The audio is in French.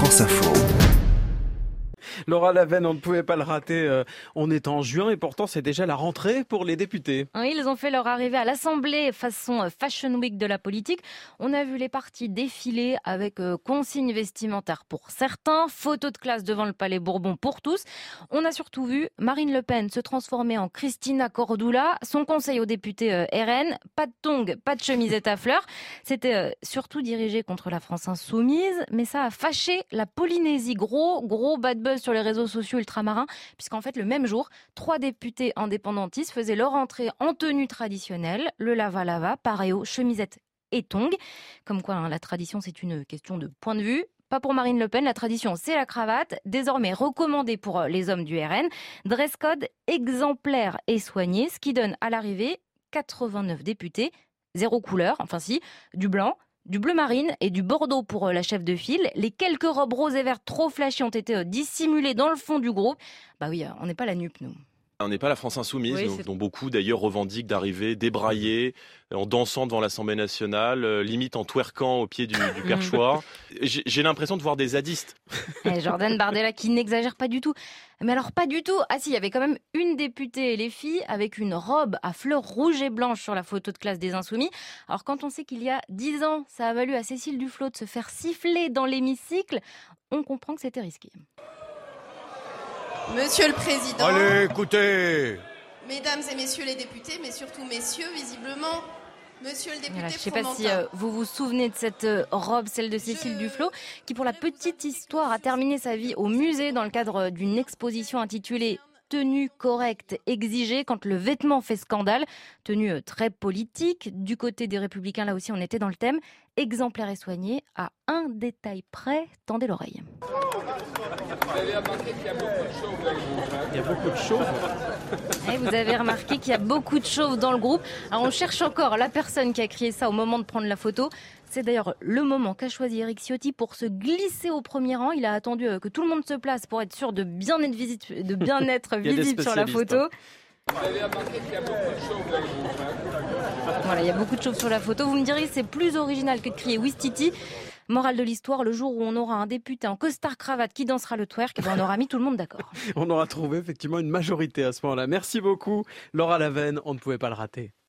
France Info. Laura Lavenne, on ne pouvait pas le rater. euh, On est en juin et pourtant c'est déjà la rentrée pour les députés. Ils ont fait leur arrivée à l'Assemblée façon euh, Fashion Week de la politique. On a vu les partis défiler avec euh, consignes vestimentaires pour certains, photos de classe devant le Palais Bourbon pour tous. On a surtout vu Marine Le Pen se transformer en Christina Cordula, son conseil aux députés RN, pas de tongs, pas de chemisette à fleurs. C'était surtout dirigé contre la France insoumise, mais ça a fâché la Polynésie. Gros, gros bad buzz sur les réseaux sociaux ultramarins, puisqu'en fait, le même jour, trois députés indépendantistes faisaient leur entrée en tenue traditionnelle, le lava-lava, paréo, chemisette et tongs. Comme quoi, hein, la tradition, c'est une question de point de vue. Pas pour Marine Le Pen, la tradition, c'est la cravate, désormais recommandée pour euh, les hommes du RN. Dress code exemplaire et soigné, ce qui donne à l'arrivée 89 députés, zéro couleur, enfin si, du blanc, du bleu marine et du bordeaux pour euh, la chef de file. Les quelques robes roses et vertes trop flashy ont été euh, dissimulées dans le fond du groupe. Bah oui, euh, on n'est pas la nupe, nous. On n'est pas la France insoumise, Oui, dont- beaucoup d'ailleurs revendiquent d'arriver débraillés, en dansant devant l'Assemblée nationale, euh, limite en twerkant au pied du, du perchoir. J'ai l'impression de voir des zadistes. Eh, Jordan Bardella qui n'exagère pas du tout. Mais alors pas du tout. Ah si, il y avait quand même une députée et les filles avec une robe à fleurs rouges et blanches sur la photo de classe des Insoumis. Alors quand on sait qu'il y a dix ans, ça a valu à Cécile Duflot de se faire siffler dans l'hémicycle, on comprend que c'était risqué. Monsieur le Président, Allez, écoutez. Mesdames et Messieurs les députés, mais surtout Messieurs, visiblement, Monsieur le député Voilà, je ne sais pas si euh, vous vous souvenez de cette euh, robe, celle de Cécile Duflot, qui pour la petite histoire a terminé sa vie au musée dans le cadre d'une exposition intitulée Tenue correcte exigée quand le vêtement fait scandale. Tenue euh, très politique. Du côté des Républicains, là aussi, on était dans le thème. Exemplaire et soigné. À un détail près, tendez l'oreille. Il y a beaucoup de choses. Eh, vous avez remarqué qu'il y a beaucoup de chauves dans le groupe. Alors on cherche encore la personne qui a crié ça au moment de prendre la photo. C'est d'ailleurs le moment qu'a choisi Eric Ciotti pour se glisser au premier rang. Il a attendu euh, que tout le monde se place pour être sûr de bien être, visi- de bien être visible sur la photo. Voilà, il y a beaucoup de chauves sur la photo. Vous me direz, c'est plus original que de crier Wistiti. Morale de l'histoire, le jour où on aura un député en costard cravate qui dansera le twerk, eh ben, on aura mis tout le monde d'accord. On aura trouvé effectivement une majorité à ce moment-là. Merci beaucoup Laura Lavenne, on ne pouvait pas le rater.